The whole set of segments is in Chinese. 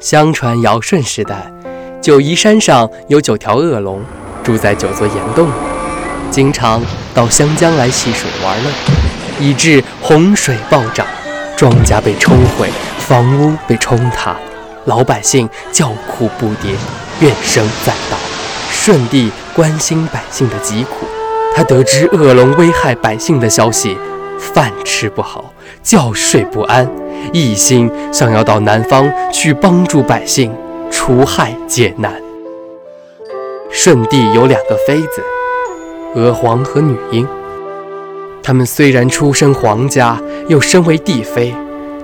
相传尧舜时代，九嶷山上有九条恶龙，住在九座岩洞里，经常到湘江来戏水玩乐，以致洪水暴涨，庄稼被冲毁，房屋被冲塌，老百姓叫苦不迭，怨声载道。舜帝关心百姓的疾苦，他得知恶龙危害百姓的消息，饭吃不好，觉睡不安。一心想要到南方去帮助百姓除害解难。舜帝有两个妃子，娥皇和女英。他们虽然出身皇家，又身为帝妃，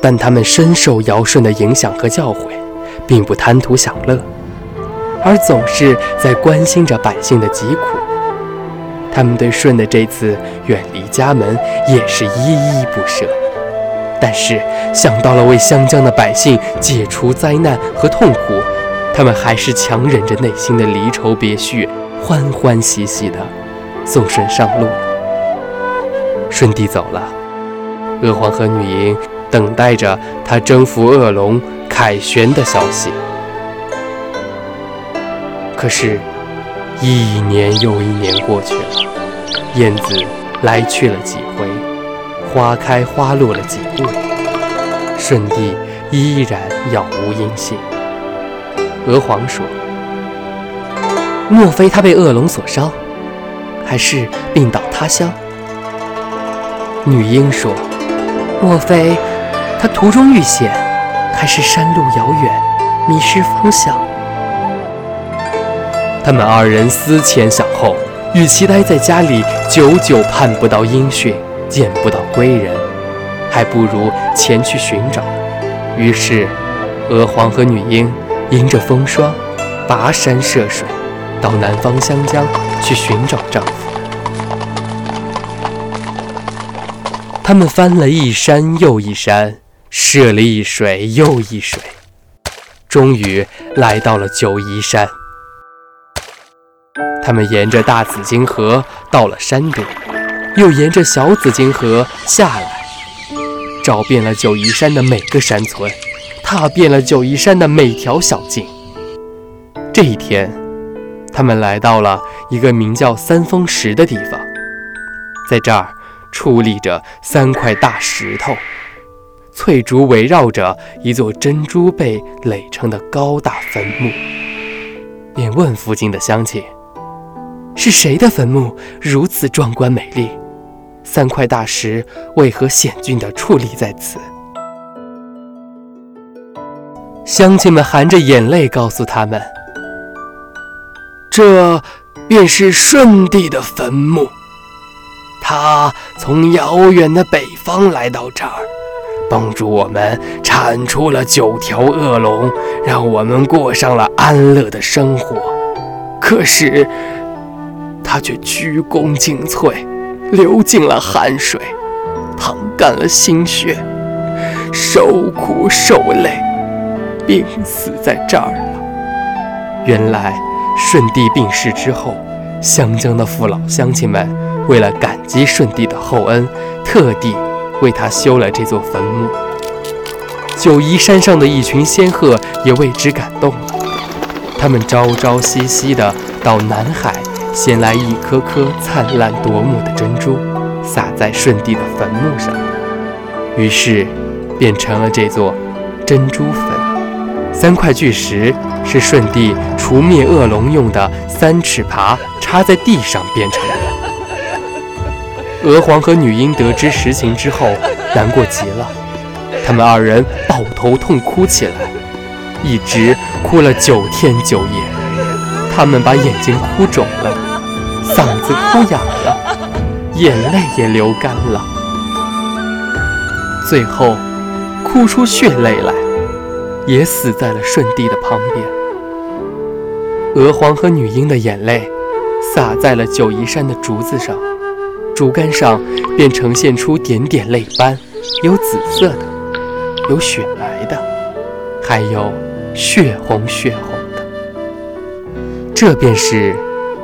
但他们深受尧舜的影响和教诲，并不贪图享乐，而总是在关心着百姓的疾苦。他们对舜的这次远离家门也是依依不舍。但是想到了为湘江的百姓解除灾难和痛苦，他们还是强忍着内心的离愁别绪，欢欢喜喜地送舜上路。舜帝走了，娥皇和女英等待着他征服恶龙凯旋的消息。可是，一年又一年过去了，燕子来去了几回。花开花落了几度，舜帝依然杳无音信。娥皇说：“莫非他被恶龙所伤，还是病倒他乡？”女婴说：“莫非他途中遇险，还是山路遥远，迷失方向？”他们二人思前想后，与其待在家里，久久盼不到音讯。见不到归人，还不如前去寻找。于是，娥皇和女英迎着风霜，跋山涉水，到南方湘江去寻找丈夫。他们翻了一山又一山，涉了一水又一水，终于来到了九嶷山。他们沿着大紫荆河到了山顶。又沿着小紫荆河下来，找遍了九嶷山的每个山村，踏遍了九嶷山的每条小径。这一天，他们来到了一个名叫三峰石的地方，在这儿矗立着三块大石头，翠竹围绕着一座珍珠被垒成的高大坟墓。便问附近的乡亲：“是谁的坟墓如此壮观美丽？”三块大石为何险峻地矗立在此？乡亲们含着眼泪告诉他们：“这便是舜帝的坟墓。他从遥远的北方来到这儿，帮助我们铲除了九条恶龙，让我们过上了安乐的生活。可是，他却鞠躬尽瘁。”流尽了汗水，淌干了心血，受苦受累，病死在这儿了。原来舜帝病逝之后，湘江的父老乡亲们为了感激舜帝的厚恩，特地为他修了这座坟墓。九嶷山上的一群仙鹤也为之感动了，他们朝朝夕夕的到南海。衔来一颗颗灿烂夺目的珍珠，撒在舜帝的坟墓上，于是变成了这座珍珠坟。三块巨石是舜帝除灭恶龙用的三尺耙，插在地上变成的。娥皇和女英得知实情之后，难过极了，他们二人抱头痛哭起来，一直哭了九天九夜。他们把眼睛哭肿了。嗓子哭哑了，眼泪也流干了。最后哭出血泪来，也死在了舜帝的旁边。娥皇和女英的眼泪洒在了九嶷山的竹子上，竹竿上便呈现出点点泪斑，有紫色的，有雪白的，还有血红血红的。这便是